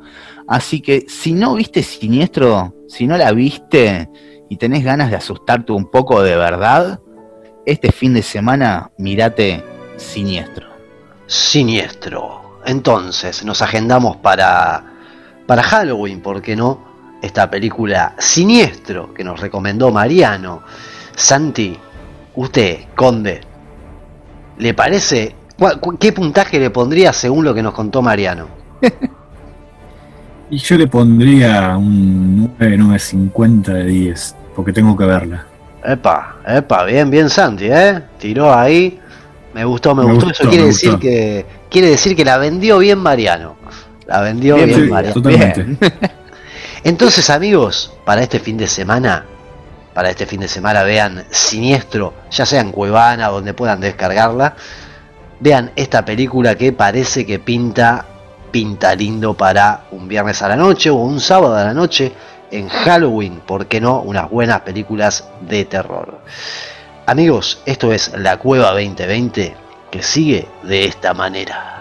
Así que si no viste Siniestro, si no la viste y tenés ganas de asustarte un poco de verdad, este fin de semana mirate Siniestro. siniestro. Entonces, nos agendamos para, para Halloween, ¿por qué no? Esta película Siniestro que nos recomendó Mariano. Santi, usted, Conde, ¿le parece? ¿Cuál- cu- ¿Qué puntaje le pondría según lo que nos contó Mariano? *laughs* Y yo le pondría un 9, 950 de 10, porque tengo que verla. Epa, epa, bien, bien Santi, ¿eh? Tiró ahí. Me gustó, me, Me gustó. gustó, Eso quiere decir gustó. que quiere decir que la vendió bien Mariano. La vendió bien, Bien, Sí, Mariano. totalmente. Bien. *laughs* Entonces, amigos, para este fin de semana, para este fin de semana vean Siniestro, ya sea en Cuevana, donde puedan descargarla. Vean esta película que parece que pinta pinta lindo para un viernes a la noche o un sábado a la noche en Halloween, ¿por qué no? Unas buenas películas de terror. Amigos, esto es La Cueva 2020 que sigue de esta manera.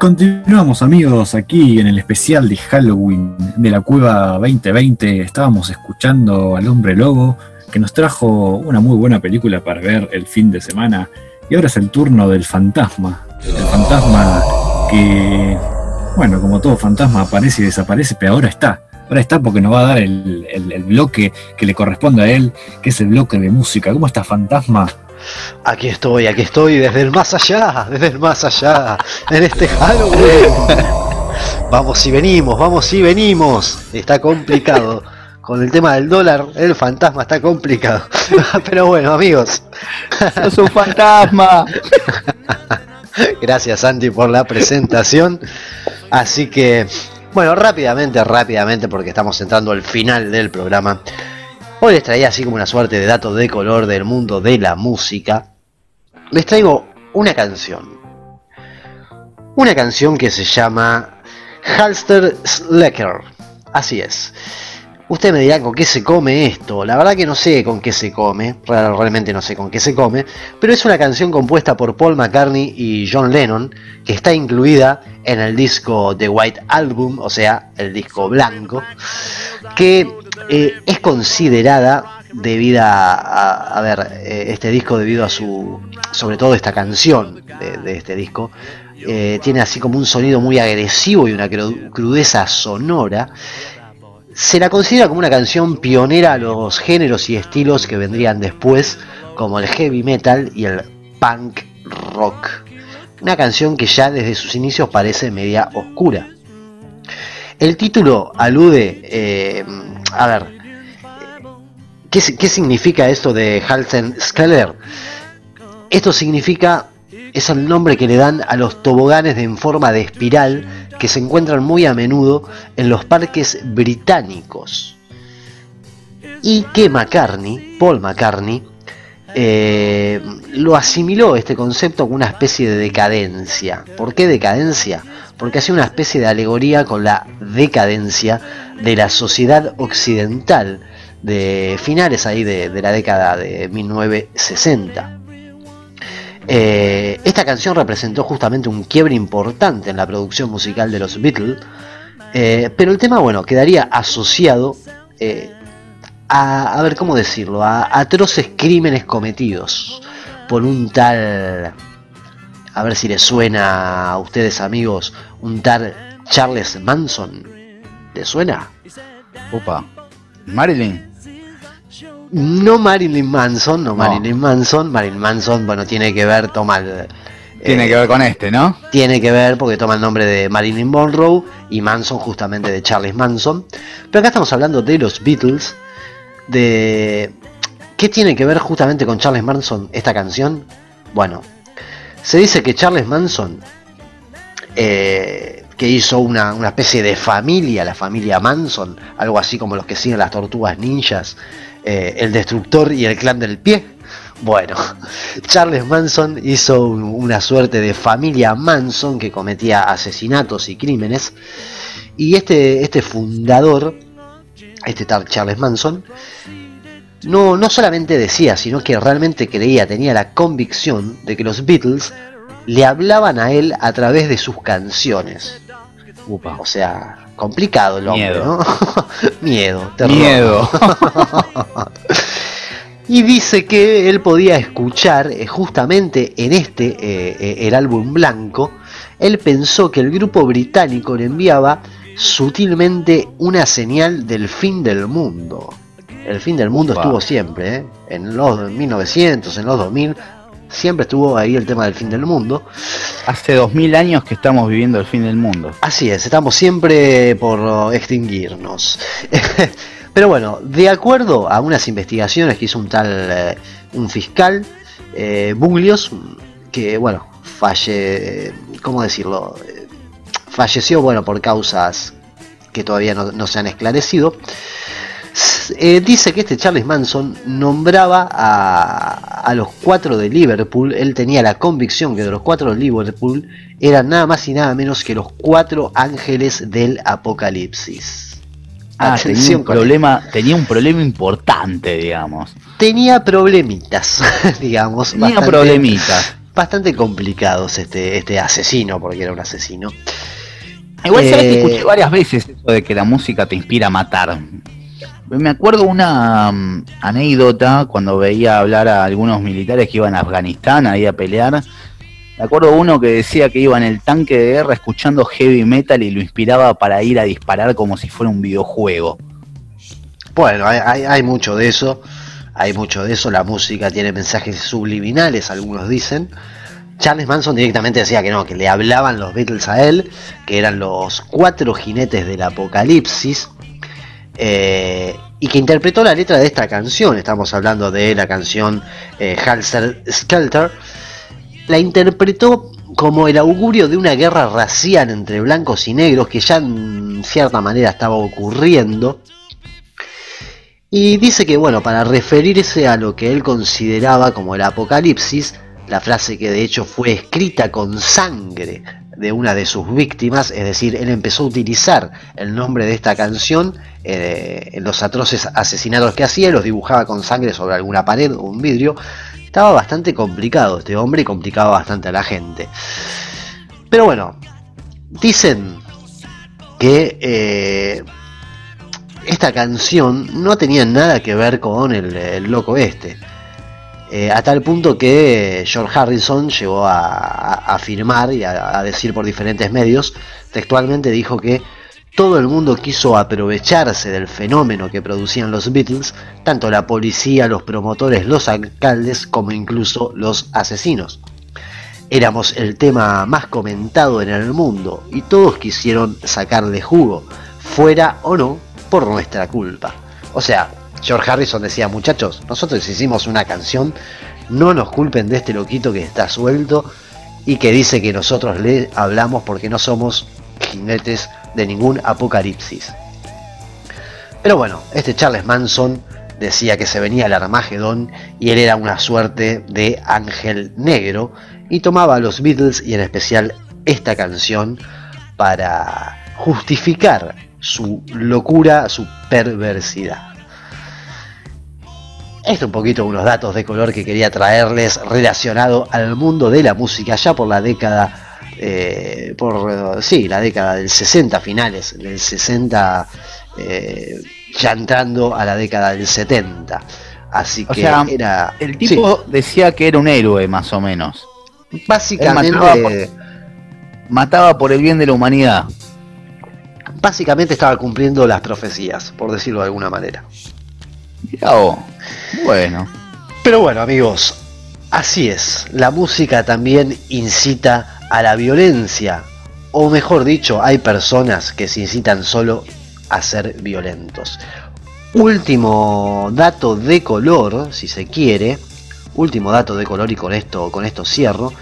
Continuamos amigos aquí en el especial de Halloween de la Cueva 2020. Estábamos escuchando al hombre lobo que nos trajo una muy buena película para ver el fin de semana. Y ahora es el turno del fantasma. El fantasma que, bueno, como todo fantasma aparece y desaparece, pero ahora está. Ahora está porque nos va a dar el, el- el bloque que le corresponde a él, que es el bloque de música. ¿Cómo está fantasma? Aquí estoy, aquí estoy, desde el más allá, desde el más allá, en este Halloween. Vamos y venimos, vamos y venimos. Está complicado. Con el tema del dólar, el fantasma está complicado. *laughs* Pero bueno, amigos, ¡Es un fantasma! gracias Santi por la presentación. Así que, bueno, rápidamente, rápidamente, porque estamos entrando al final del programa. Hoy les traía así como una suerte de datos de color del mundo de la música. Les traigo una canción. Una canción que se llama Halster Slacker. Así es. Usted me dirá con qué se come esto. La verdad que no sé con qué se come. Real- Realmente no sé con qué se come. Pero es una canción compuesta por Paul McCartney y John Lennon. Que está incluida en el disco The White Album. O sea, el disco blanco. Que eh, es considerada debido a, a- ver, eh, este disco debido a su, sobre todo esta canción de, este disco, eh, tiene así como un sonido muy agresivo y una cru- crudeza sonora. Se la considera como una canción pionera a los géneros y estilos que vendrían después, como el heavy metal y el punk rock. Una canción que ya desde sus inicios parece media oscura. El título alude, a ver, ¿qué, si- qué significa esto de Halsen Skeller? Esto significa, es el nombre que le dan a los toboganes de en forma de espiral que se encuentran muy a menudo en los parques británicos. Y que McCartney, Paul McCartney, eh, lo asimiló este concepto con una especie de decadencia. ¿Por qué decadencia? Porque hacía una especie de alegoría con la decadencia de la sociedad occidental de finales ahí de, de la década de 1960. Eh, esta canción representó justamente un quiebre importante en la producción musical de los Beatles, eh, pero el tema, bueno, quedaría asociado eh, a, a ver cómo decirlo, a atroces crímenes cometidos por un tal, a ver si les suena a ustedes amigos, un tal Charles Manson. ¿Les suena? Opa. Marilyn. No Marilyn Manson, no, No. Marilyn Manson. Marilyn Manson, bueno, tiene que ver, toma el, Tiene eh, que ver con este, ¿no? tiene que ver porque toma el nombre de Marilyn Monroe y Manson justamente de Charles Manson. Pero acá estamos hablando de los Beatles, de ¿qué tiene que ver justamente con Charles Manson esta canción? Bueno, se dice que Charles Manson, eh, que hizo una, una especie de familia, la familia Manson, algo así como los que siguen las tortugas ninjas, eh, el destructor y el clan del pie. Bueno, *laughs* Charles Manson hizo un- una suerte de familia Manson que cometía asesinatos y crímenes. Y este, este fundador, este tal Charles Manson, no, no solamente decía, sino que realmente creía, tenía la convicción de que los Beatles le hablaban a él a través de sus canciones. Upa. O sea, complicado el hombre, Miedo. ¿no? *laughs* Miedo, terror. Miedo. *laughs* Y dice que él podía escuchar eh, justamente en este, eh, eh, el álbum blanco, él pensó que el grupo británico le enviaba sutilmente una señal del fin del mundo. El fin del mundo estuvo siempre, ¿eh? en los 1900, en los 2000, siempre estuvo ahí el tema del fin del mundo. Hace dos mil años que estamos viviendo el fin del mundo. Así es, estamos siempre por extinguirnos. *laughs* Pero bueno, de acuerdo a unas investigaciones que hizo un tal, eh, un fiscal, eh, Buglios, que bueno, falle, ¿cómo decirlo? Eh, Falleció, bueno, por causas que todavía no, no se han esclarecido. Eh, dice que este Charles Manson nombraba a, a los cuatro de Liverpool. Él tenía la convicción que de los cuatro de Liverpool eran nada más y nada menos que los cuatro ángeles del apocalipsis. Ah, tenía un problema, tenía un problema importante, digamos. tenía problemitas, *laughs* digamos. Tenía bastante- problemitas. bastante complicados este, este asesino, porque era un asesino. Igual sabes que Eh, escuché varias veces eso de que la música te inspira a matar. Me acuerdo una mm, anécdota cuando veía hablar a algunos militares que iban a Afganistán ahí a pelear. Me acuerdo uno que decía que iba en el tanque de guerra escuchando heavy metal y lo inspiraba para ir a disparar como si fuera un videojuego. Bueno, hay, hay- hay mucho de eso, hay mucho de eso, la música tiene mensajes subliminales, algunos dicen. Charles Manson directamente decía que no, que le hablaban los Beatles a él, que eran los cuatro jinetes del apocalipsis, eh, y que interpretó la letra de esta canción, estamos hablando de la canción eh, Halser Skelter, la interpretó como el augurio de una guerra racial entre blancos y negros que ya en cierta manera estaba ocurriendo. Y dice que, bueno, para referirse a lo que él consideraba como el apocalipsis, la frase que de hecho fue escrita con sangre de una de sus víctimas, es decir, él empezó a utilizar el nombre de esta canción eh, en los atroces asesinatos que hacía, los dibujaba con sangre sobre alguna pared o un vidrio. Estaba bastante complicado este hombre y complicaba bastante a la gente. Pero bueno, dicen que eh, esta canción no tenía nada que ver con el loco este. Eh, a tal punto que George Harrison llegó a, a- a afirmar y a, a decir por diferentes medios, textualmente dijo que todo el mundo quiso aprovecharse del fenómeno que producían los Beatles, tanto la policía, los promotores, los alcaldes, como incluso los asesinos. Éramos el tema más comentado en el mundo y todos quisieron sacarle jugo, fuera o no, por nuestra culpa. O sea, George Harrison decía, muchachos, nosotros hicimos una canción, no nos culpen de este loquito que está suelto y que dice que nosotros le hablamos porque no somos jinetes de ningún apocalipsis. Pero bueno, este Charles Manson decía que se venía el Armagedón y él era una suerte de ángel negro y tomaba a los Beatles y en especial esta canción para justificar su locura, su perversidad. Esto un poquito unos datos de color que quería traerles relacionado al mundo de la música ya por la década, eh, por sí, la década del 60 finales, del 60 eh, ya entrando a la década del 70. Así O que sea, era El tipo decía que era un héroe, más o menos. básicamente mataba, por, mataba por el bien de la humanidad. básicamente estaba cumpliendo las profecías, por decirlo de alguna manera. Mirá. Bueno. Pero bueno, amigos, así es. La música también incita a la violencia. O mejor dicho, hay personas que se incitan solo a ser violentos. Último dato de color, si se quiere. Último dato de color y con esto, con esto cierro.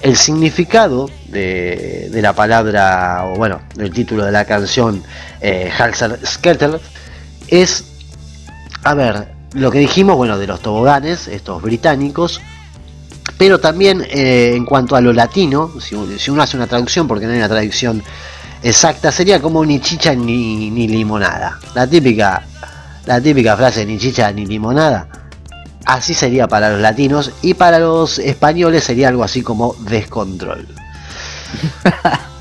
El significado de, la palabra, o bueno, del título de la canción eh, Halser Skelter es a ver, lo que dijimos, bueno, de los toboganes, estos británicos, pero también eh, en cuanto a lo latino, si, uno hace una traducción, porque no hay una traducción exacta, sería como ni chicha ni, ni limonada. La típica, la típica frase ni chicha ni limonada. Así sería para los latinos y para los españoles sería algo así como descontrol. *laughs*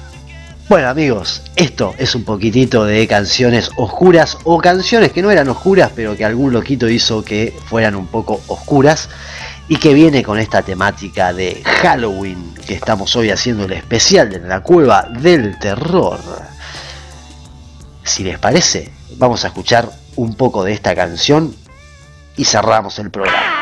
Bueno amigos, esto es un poquitito de canciones oscuras o canciones que no eran oscuras pero que algún loquito hizo que fueran un poco oscuras y que viene con esta temática de Halloween que estamos hoy haciendo el especial de la cueva del terror. Si les parece, vamos a escuchar un poco de esta canción y cerramos el programa.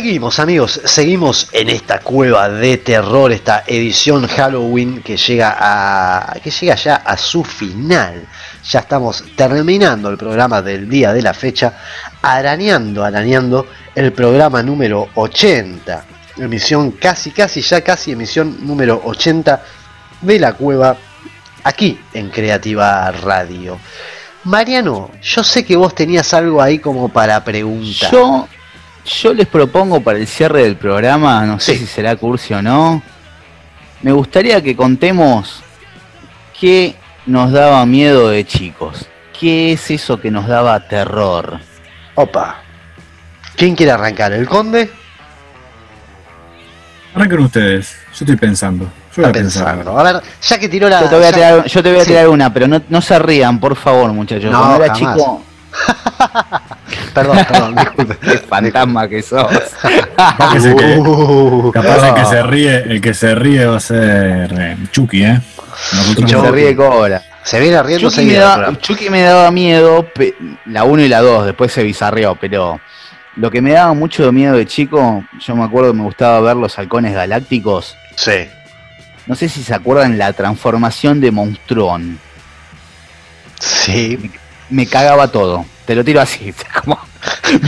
Seguimos amigos, seguimos en esta cueva de terror, esta edición Halloween que llega a que llega ya a su final. Ya estamos terminando el programa del día de la fecha, arañando, arañando el programa número 80. Emisión casi, casi, ya casi emisión número 80 de la cueva aquí en Creativa Radio. Mariano, yo sé que vos tenías algo ahí como para preguntar. Yo, yo les propongo para el cierre del programa, no sé Sí. si será cursi o no, me gustaría que contemos qué nos daba miedo de chicos. ¿Qué es eso que nos daba terror? Opa. ¿Quién quiere arrancar? ¿El conde? Arranquen ustedes. Yo estoy pensando. Yo voy a pensando. A ver, ya que tiró la. Yo te voy a ya- tirar, yo te voy a Sí. tirar una, pero no, no se rían, por favor, muchachos. No, Cuando era jamás. chico, *laughs* Perdón, perdón, disculpe. *laughs* qué fantasma que sos. Capaz que, que- Uh, capaz el que no. se ríe, el que se ríe va a ser eh, Chucky, ¿eh? Nosotros Chucky. se ríe cobra. se viene riendo Chucky me, daba, programa. Chucky me daba miedo, la 1 y la 2, después se bizarreó, pero lo que me daba mucho miedo de chico, yo me acuerdo que me gustaba ver los halcones galácticos. Sí. No sé si se acuerdan la transformación de Monstrón. Sí. Me cagaba todo. Te lo tiro así. *laughs* como-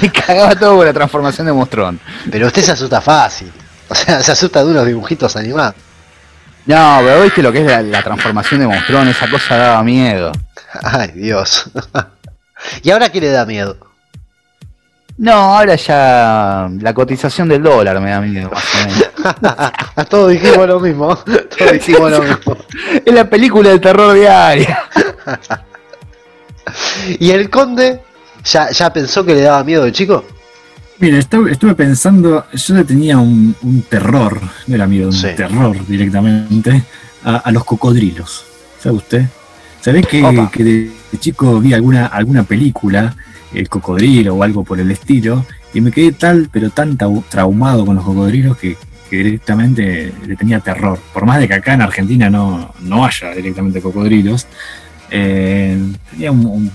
me cagaba todo con la transformación de Monstrón. Pero usted se asusta fácil. O sea, se asusta de unos dibujitos animados. No, pero viste lo que es la, la transformación de Monstrón, esa cosa daba miedo. Ay, Dios. *laughs* ¿Y ahora qué le da miedo? No, ahora ya la cotización del dólar me da miedo, más o menos. *laughs* Todos dijimos lo mismo. Todos dijimos lo mismo. Es la película de terror diaria. ¿Y el conde? ¿Ya, ya pensó que le daba miedo de chico? Mira, estu- estuve pensando, yo le tenía un, un terror, no era miedo, un Sí. terror directamente, a, a los cocodrilos. ¿Sabe usted? ¿Sabés que, que de, de chico vi alguna, alguna película, el cocodrilo o algo por el estilo, y me quedé tal, pero tan traumado con los cocodrilos que, que directamente le tenía terror. Por más de que acá en Argentina no, no haya directamente cocodrilos, eh, tenía un, un-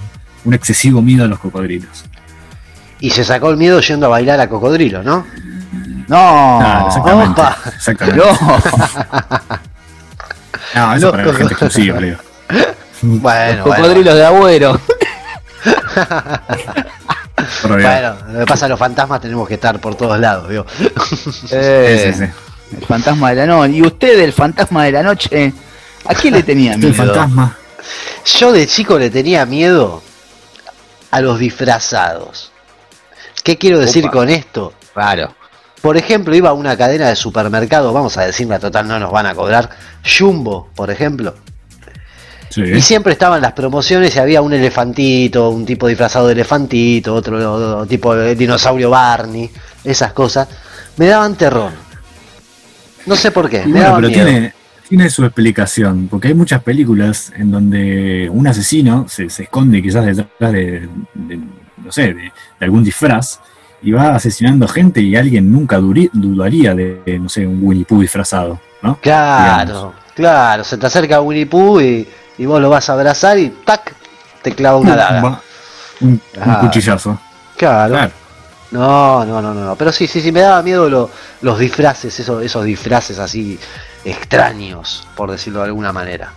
un excesivo miedo a los cocodrilos. Y se sacó el miedo yendo a bailar a cocodrilo, ¿no? No, Claro, exactamente. opa. exactamente. no. *laughs* No, eso No, para la gente exclusiva, Leo. Bueno, Los cocodrilos de agüero. *laughs* Bueno, lo que pasa, los fantasmas tenemos que estar por todos lados, ¿vio? Eh, Sí, sí, sí. El fantasma de la noche. ¿Y usted, el fantasma de la noche? ¿A quién le tenía miedo? el fantasma. Yo de chico le tenía miedo a los disfrazados. ¿Qué quiero decir Opa. con esto? Claro. Por ejemplo, iba a una cadena de supermercado, vamos a decirla total, no nos van a cobrar, Jumbo, por ejemplo. Sí. Y siempre estaban las promociones y había un elefantito, un tipo disfrazado de elefantito, otro tipo de dinosaurio Barney, esas cosas. Me daban terror. No sé por qué, Y me bueno, daban pero miedo. tiene, tiene su explicación, porque hay muchas películas en donde un asesino se, se esconde quizás detrás de, de, no sé, de, de algún disfraz y va asesinando gente y alguien nunca duri- dudaría de, no sé, un Winnie Pooh disfrazado, ¿no? Claro, Digamos. claro, se te acerca Winnie Pooh y, y vos lo vas a abrazar y ¡tac! te clava una daga. Un, un Claro. cuchillazo. Claro. Claro. No, no, no, no, no. Pero sí, sí, sí, me daba miedo lo- los disfraces, esos, esos disfraces así extraños, por decirlo de alguna manera.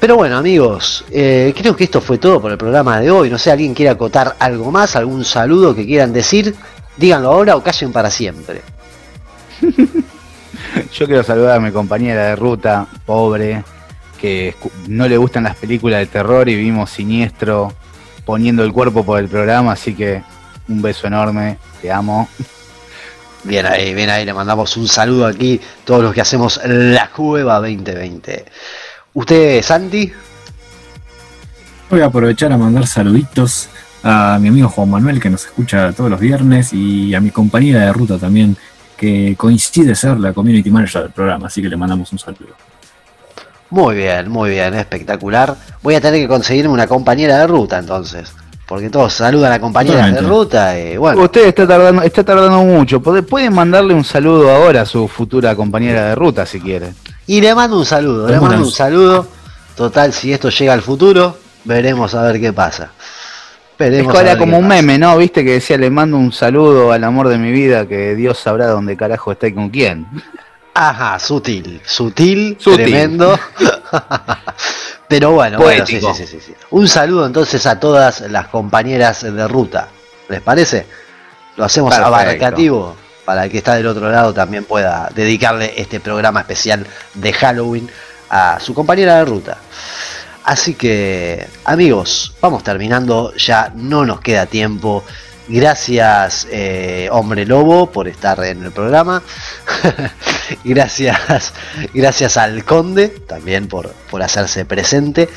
Pero bueno, amigos, eh, creo que esto fue todo por el programa de hoy. No sé, ¿alguien quiere acotar algo más? ¿Algún saludo que quieran decir? Díganlo ahora o callen para siempre. *laughs* Yo quiero saludar a mi compañera de ruta, pobre, que no le gustan las películas de terror y vimos siniestro poniendo el cuerpo por el programa, así que un beso enorme, te amo. Bien ahí, bien ahí, le mandamos un saludo aquí, todos los que hacemos la Cueva 2020. ¿Usted, Santi? Voy a aprovechar a mandar saluditos a mi amigo Juan Manuel que nos escucha todos los viernes y a mi compañera de ruta también que coincide ser la community manager del programa, así que le mandamos un saludo. Muy bien, muy bien, espectacular. Voy a tener que conseguirme una compañera de ruta entonces. Porque todos saludan a compañeras de ruta y bueno. Usted está tardando, está tardando mucho. Puede- Pueden mandarle un saludo ahora a su futura compañera de ruta si quiere. Y le mando un saludo, le mando un saludo. Total, si esto llega al futuro, veremos a ver qué pasa. Esperemos Es a era como un pasa. meme, ¿no? Viste que decía, le mando un saludo al amor de mi vida, que Dios sabrá dónde carajo está y con quién. Ajá, sutil, sutil, Sutil. tremendo. *laughs* Pero bueno, bueno, sí, sí, sí, sí, sí. Un saludo entonces a todas las compañeras de ruta. ¿Les parece? Lo hacemos Perfecto. abarcativo para el que está del otro lado también pueda dedicarle este programa especial de Halloween a su compañera de ruta. Así que, amigos, vamos terminando, ya no nos queda tiempo. Gracias, eh, Hombre Lobo, por estar en el programa. *laughs* gracias, gracias al Conde también por, por hacerse presente.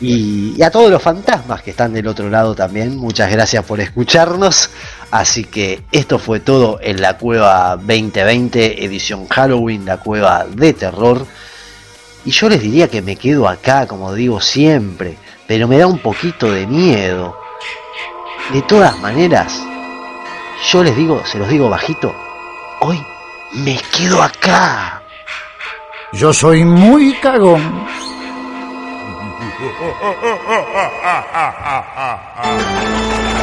Y, y a todos los fantasmas que están del otro lado también, muchas gracias por escucharnos. Así que esto fue todo en la Cueva 2020, edición Halloween, la Cueva de Terror. Y yo les diría que me quedo acá, como digo siempre, pero me da un poquito de miedo. De todas maneras, yo les digo, se los digo bajito, hoy me quedo acá. Yo soy muy cagón.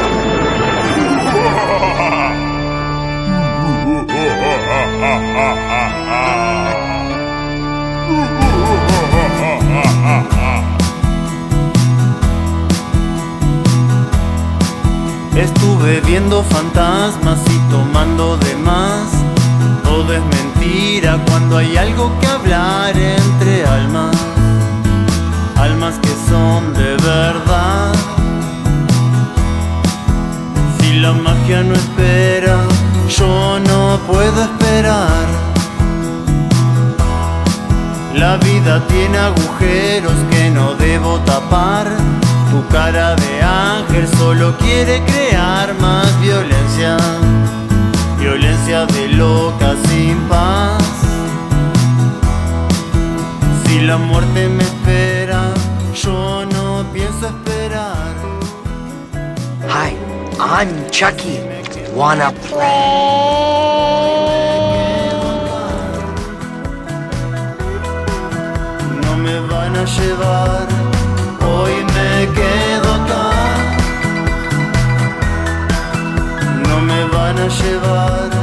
*laughs* Estuve viendo fantasmas y tomando de más. Todo es mentira cuando hay algo que hablar entre almas. Almas que son de verdad. Si la magia no espera, yo no puedo esperar. La vida tiene agujeros que no debo tapar. Tu cara de ángel solo quiere crear más violencia. Violencia de loca sin paz. Si la muerte me espera, yo no pienso esperar. Hi, I'm Chucky. Wanna No me van a llevar, Shiva